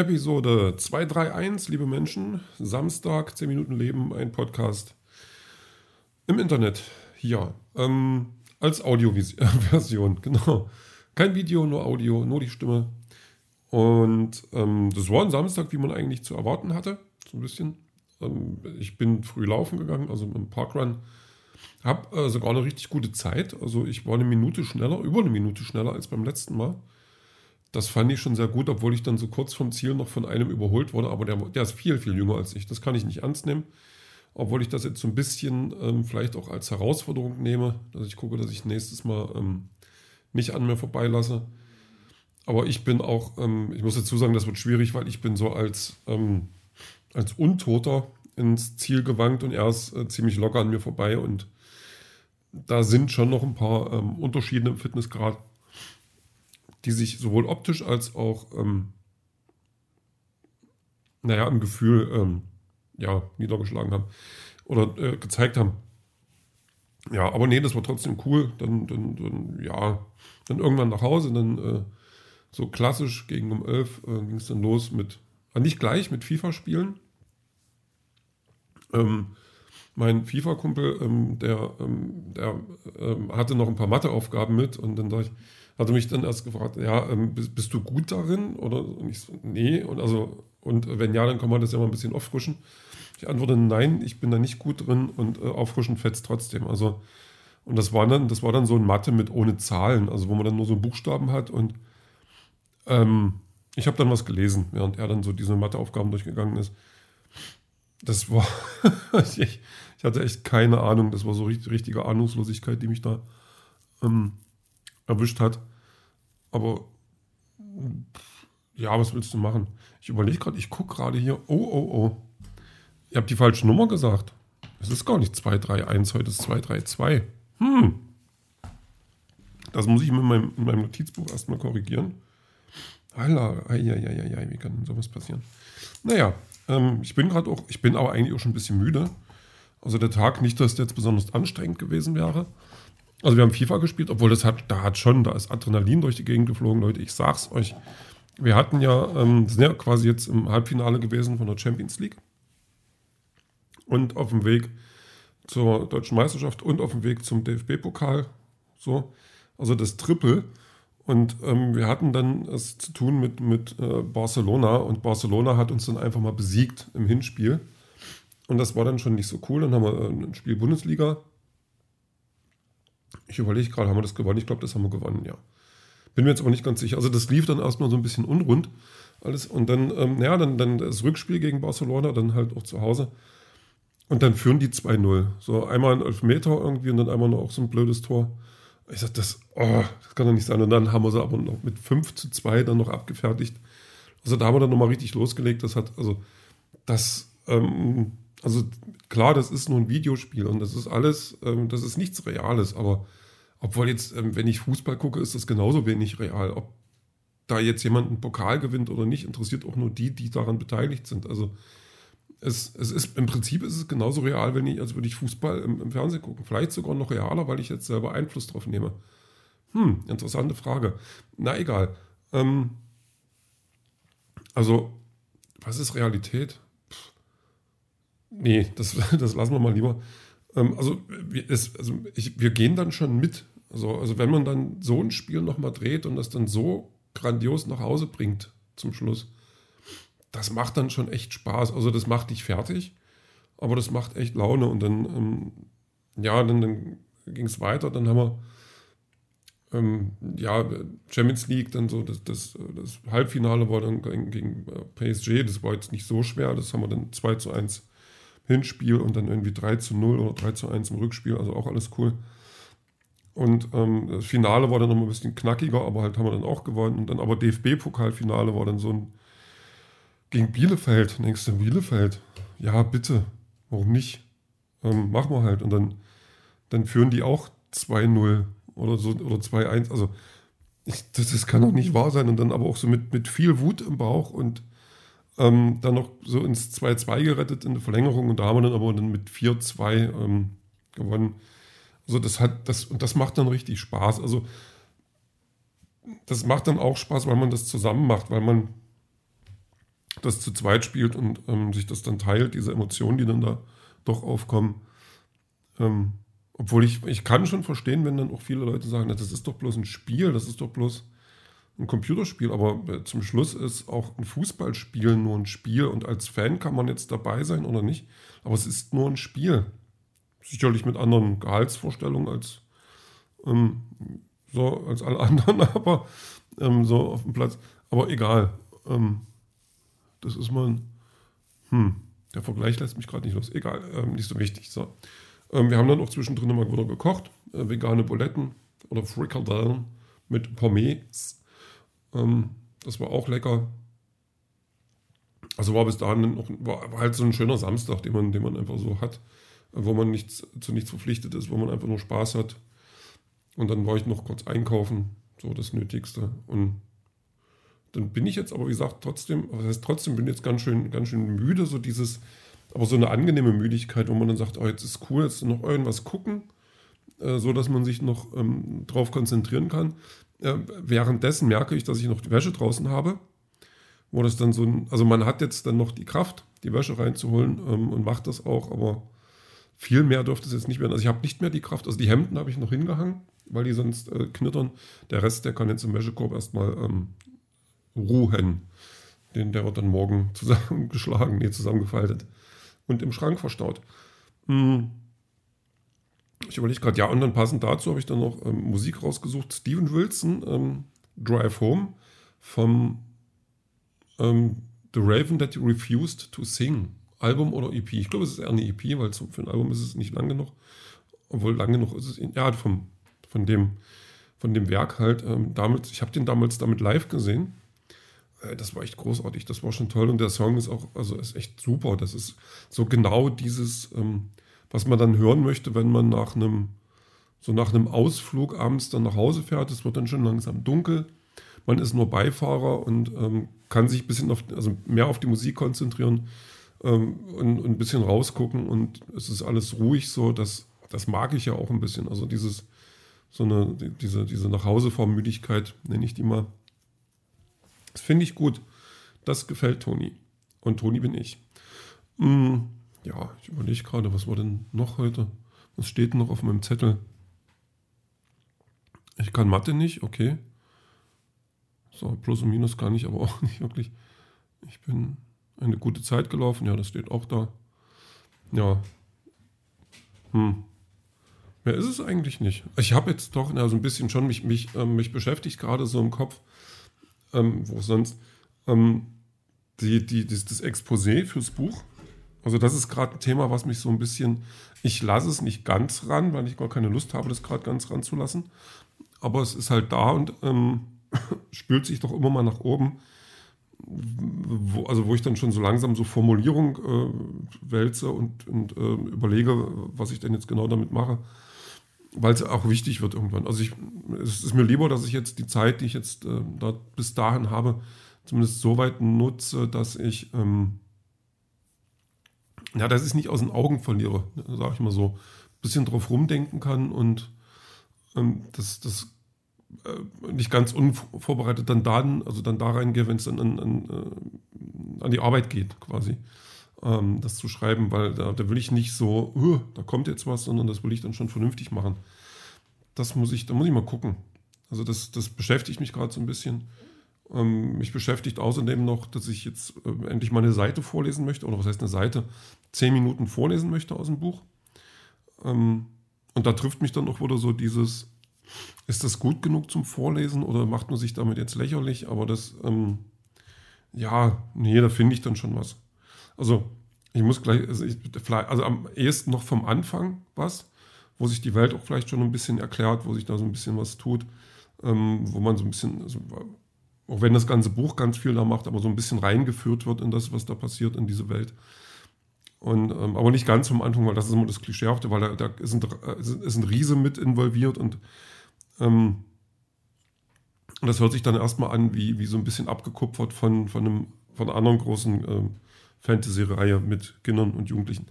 Episode 231, liebe Menschen. Samstag, 10 Minuten Leben, ein Podcast im Internet. Hier, ähm, als Audioversion, genau. Kein Video, nur Audio, nur die Stimme. Und ähm, das war ein Samstag, wie man eigentlich zu erwarten hatte, so ein bisschen. Ähm, ich bin früh laufen gegangen, also im Parkrun. Habe äh, sogar eine richtig gute Zeit. Also ich war eine Minute schneller, über eine Minute schneller als beim letzten Mal. Das fand ich schon sehr gut, obwohl ich dann so kurz vom Ziel noch von einem überholt wurde. Aber der, der ist viel, viel jünger als ich. Das kann ich nicht ernst nehmen. Obwohl ich das jetzt so ein bisschen ähm, vielleicht auch als Herausforderung nehme, dass ich gucke, dass ich nächstes Mal ähm, nicht an mir vorbeilasse. Aber ich bin auch, ähm, ich muss dazu sagen, das wird schwierig, weil ich bin so als, ähm, als Untoter ins Ziel gewankt und er ist äh, ziemlich locker an mir vorbei. Und da sind schon noch ein paar ähm, Unterschiede im Fitnessgrad die sich sowohl optisch als auch, ähm, naja, im Gefühl, ähm, ja, niedergeschlagen haben oder äh, gezeigt haben. Ja, aber nee, das war trotzdem cool. Dann, dann, dann ja, dann irgendwann nach Hause, dann äh, so klassisch gegen um 11 äh, ging es dann los mit, äh, nicht gleich mit FIFA-Spielen. Ähm, mein FIFA-Kumpel, ähm, der, ähm, der ähm, hatte noch ein paar Matheaufgaben mit und dann sage ich, hatte mich dann erst gefragt, ja, ähm, bist, bist, du gut darin? Oder und ich so, nee. Und also, und wenn ja, dann kann man das ja mal ein bisschen auffrischen. Ich antworte, nein, ich bin da nicht gut drin und äh, auffrischen fetzt trotzdem. Also, und das war dann, das war dann so ein Mathe mit ohne Zahlen, also wo man dann nur so Buchstaben hat und ähm, ich habe dann was gelesen, während er dann so diese Matheaufgaben durchgegangen ist. Das war, ich, ich, hatte echt keine Ahnung, das war so richtig, richtige Ahnungslosigkeit, die mich da ähm, erwischt hat. Aber ja, was willst du machen? Ich überlege gerade, ich gucke gerade hier. Oh, oh, oh. Ihr habt die falsche Nummer gesagt. Es ist gar nicht 231, heute ist 232. Hm. Das muss ich mit meinem, in meinem Notizbuch erstmal korrigieren. Alter, wie kann denn sowas passieren? Naja, ähm, ich bin gerade auch, ich bin aber eigentlich auch schon ein bisschen müde. Also der Tag, nicht, dass der jetzt besonders anstrengend gewesen wäre. Also wir haben FIFA gespielt, obwohl das hat, da hat schon, da ist Adrenalin durch die Gegend geflogen, Leute. Ich sag's euch. Wir hatten ja, ähm, sind ja quasi jetzt im Halbfinale gewesen von der Champions League. Und auf dem Weg zur deutschen Meisterschaft und auf dem Weg zum DFB-Pokal. So, also das Triple. Und ähm, wir hatten dann es zu tun mit, mit äh, Barcelona und Barcelona hat uns dann einfach mal besiegt im Hinspiel. Und das war dann schon nicht so cool. Dann haben wir äh, ein Spiel Bundesliga ich überlege gerade, haben wir das gewonnen? Ich glaube, das haben wir gewonnen, ja. Bin mir jetzt aber nicht ganz sicher. Also das lief dann erstmal so ein bisschen unrund alles. Und dann, ähm, ja, dann, dann das Rückspiel gegen Barcelona, dann halt auch zu Hause. Und dann führen die 2-0. So einmal ein Elfmeter irgendwie und dann einmal noch so ein blödes Tor. Ich sag, das, oh, das kann doch nicht sein. Und dann haben wir sie aber noch mit 5 zu 2 dann noch abgefertigt. Also da haben wir dann nochmal richtig losgelegt. Das hat, also, das, ähm, also klar, das ist nur ein Videospiel und das ist alles, ähm, das ist nichts Reales, aber obwohl jetzt, ähm, wenn ich Fußball gucke, ist das genauso wenig real. Ob da jetzt jemand einen Pokal gewinnt oder nicht, interessiert auch nur die, die daran beteiligt sind. Also es, es ist im Prinzip ist es genauso real, wenn ich, als würde ich Fußball im, im Fernsehen gucken. Vielleicht sogar noch realer, weil ich jetzt selber Einfluss drauf nehme. Hm, interessante Frage. Na egal. Ähm, also, was ist Realität? Nee, das, das lassen wir mal lieber. Ähm, also, es, also ich, wir gehen dann schon mit. Also, also wenn man dann so ein Spiel nochmal dreht und das dann so grandios nach Hause bringt zum Schluss, das macht dann schon echt Spaß. Also das macht dich fertig, aber das macht echt Laune. Und dann, ähm, ja, dann, dann ging es weiter. Dann haben wir ähm, ja, Champions League, dann so das, das, das Halbfinale war dann gegen, äh, PSG, das war jetzt nicht so schwer, das haben wir dann 2 zu 1 Hinspiel und dann irgendwie 3 zu 0 oder 3 zu 1 im Rückspiel, also auch alles cool. Und ähm, das Finale war dann noch ein bisschen knackiger, aber halt haben wir dann auch gewonnen. Und dann aber DFB-Pokalfinale war dann so ein gegen Bielefeld. Und denkst du, Bielefeld? Ja, bitte. Warum nicht? Ähm, machen wir halt. Und dann, dann führen die auch 2-0 oder so oder 2-1. Also ich, das, das kann doch nicht wahr sein. Und dann aber auch so mit, mit viel Wut im Bauch und ähm, dann noch so ins 2-2 gerettet in der Verlängerung und da haben wir dann aber dann mit 4-2 ähm, gewonnen. Also das hat, das, und das macht dann richtig Spaß. Also das macht dann auch Spaß, weil man das zusammen macht, weil man das zu zweit spielt und ähm, sich das dann teilt, diese Emotionen, die dann da doch aufkommen. Ähm, obwohl ich, ich kann schon verstehen, wenn dann auch viele Leute sagen, das ist doch bloß ein Spiel, das ist doch bloß ein Computerspiel, aber äh, zum Schluss ist auch ein Fußballspiel nur ein Spiel und als Fan kann man jetzt dabei sein oder nicht, aber es ist nur ein Spiel. Sicherlich mit anderen Gehaltsvorstellungen als, ähm, so, als alle anderen, aber ähm, so auf dem Platz. Aber egal. Ähm, das ist mal hm, der Vergleich lässt mich gerade nicht los. Egal, ähm, nicht so wichtig. So. Ähm, wir haben dann auch zwischendrin mal wieder gekocht. Äh, vegane Buletten oder Frikadellen mit Pommes. Ähm, das war auch lecker. Also war bis dahin noch, war, halt so ein schöner Samstag, den man, den man einfach so hat, wo man nichts, zu nichts verpflichtet ist, wo man einfach nur Spaß hat. Und dann war ich noch kurz einkaufen, so das Nötigste. Und dann bin ich jetzt aber, wie gesagt, trotzdem, was heißt trotzdem, bin jetzt ganz schön, ganz schön müde, so dieses, aber so eine angenehme Müdigkeit, wo man dann sagt, oh, jetzt ist cool, jetzt noch irgendwas gucken, äh, so dass man sich noch ähm, drauf konzentrieren kann. Äh, währenddessen merke ich, dass ich noch die Wäsche draußen habe, wo das dann so ein, also man hat jetzt dann noch die Kraft, die Wäsche reinzuholen ähm, und macht das auch, aber viel mehr dürfte es jetzt nicht werden. Also ich habe nicht mehr die Kraft, also die Hemden habe ich noch hingehangen, weil die sonst äh, knittern. Der Rest, der kann jetzt im Wäschekorb erstmal ähm, ruhen. Den, der wird dann morgen zusammengeschlagen, nee, zusammengefaltet und im Schrank verstaut. Hm. Ich überlege gerade, ja, und dann passend dazu habe ich dann noch ähm, Musik rausgesucht. Steven Wilson, ähm, Drive Home, vom ähm, The Raven That You Refused to Sing. Album oder EP. Ich glaube, es ist eher eine EP, weil für ein Album ist es nicht lang genug. Obwohl lang genug ist es, ja, vom, von, dem, von dem Werk halt. Ähm, damals, ich habe den damals damit live gesehen äh, das war echt großartig, das war schon toll und der Song ist auch, also ist echt super. Das ist so genau dieses, ähm, was man dann hören möchte, wenn man nach einem, so nach einem Ausflug abends dann nach Hause fährt. Es wird dann schon langsam dunkel. Man ist nur Beifahrer und ähm, kann sich ein bisschen auf, also mehr auf die Musik konzentrieren ähm, und, und, ein bisschen rausgucken und es ist alles ruhig so. Das, das mag ich ja auch ein bisschen. Also dieses, so eine, diese, diese Nachhausefahrmüdigkeit, nenne ich die mal das finde ich gut. Das gefällt Toni. Und Toni bin ich. Hm, ja, ich überlege gerade, was war denn noch heute? Was steht noch auf meinem Zettel? Ich kann Mathe nicht, okay. So, Plus und Minus kann ich aber auch nicht wirklich. Ich bin eine gute Zeit gelaufen, ja, das steht auch da. Ja. Hm. Mehr ist es eigentlich nicht. Ich habe jetzt doch ja, so ein bisschen schon mich, mich, äh, mich beschäftigt, gerade so im Kopf ähm, wo sonst, ähm, die, die, das, das Exposé fürs Buch. Also das ist gerade ein Thema, was mich so ein bisschen, ich lasse es nicht ganz ran, weil ich gar keine Lust habe, das gerade ganz ranzulassen. Aber es ist halt da und ähm, spült sich doch immer mal nach oben. Wo, also wo ich dann schon so langsam so Formulierung äh, wälze und, und äh, überlege, was ich denn jetzt genau damit mache weil es auch wichtig wird irgendwann. Also ich, es ist mir lieber, dass ich jetzt die Zeit, die ich jetzt äh, da bis dahin habe, zumindest so weit nutze, dass ich, ähm, ja, dass ich nicht aus den Augen verliere, sage ich mal so. Ein bisschen drauf rumdenken kann und ähm, das, das äh, nicht ganz unvorbereitet dann da, also dann da reingehe, wenn es dann an, an, äh, an die Arbeit geht, quasi ähm, das zu schreiben, weil da, da will ich nicht so, da kommt jetzt was, sondern das will ich dann schon vernünftig machen. Das muss ich, da muss ich mal gucken. Also das, das beschäftigt mich gerade so ein bisschen. Ähm, mich beschäftigt außerdem noch, dass ich jetzt äh, endlich mal eine Seite vorlesen möchte, oder was heißt eine Seite? Zehn Minuten vorlesen möchte aus dem Buch. Ähm, und da trifft mich dann auch wieder so dieses, ist das gut genug zum Vorlesen oder macht man sich damit jetzt lächerlich? Aber das, ähm, ja, nee, da finde ich dann schon was. Also ich muss gleich, also, ich, also am ehesten noch vom Anfang was, wo sich die Welt auch vielleicht schon ein bisschen erklärt, wo sich da so ein bisschen was tut, ähm, wo man so ein bisschen, also, auch wenn das ganze Buch ganz viel da macht, aber so ein bisschen reingeführt wird in das, was da passiert in diese Welt. Und, ähm, aber nicht ganz vom Anfang, weil das ist immer das Klischeehafte, weil da, da ist, ein, ist ein Riese mit involviert und ähm, das hört sich dann erstmal an wie, wie so ein bisschen abgekupfert von, von, einem, von einer anderen großen ähm, Fantasy-Reihe mit Kindern und Jugendlichen.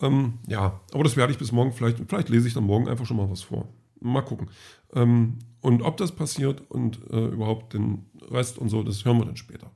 Ähm, ja, aber das werde ich bis morgen vielleicht, vielleicht lese ich dann morgen einfach schon mal was vor. Mal gucken. Ähm, und ob das passiert und äh, überhaupt den Rest und so, das hören wir dann später.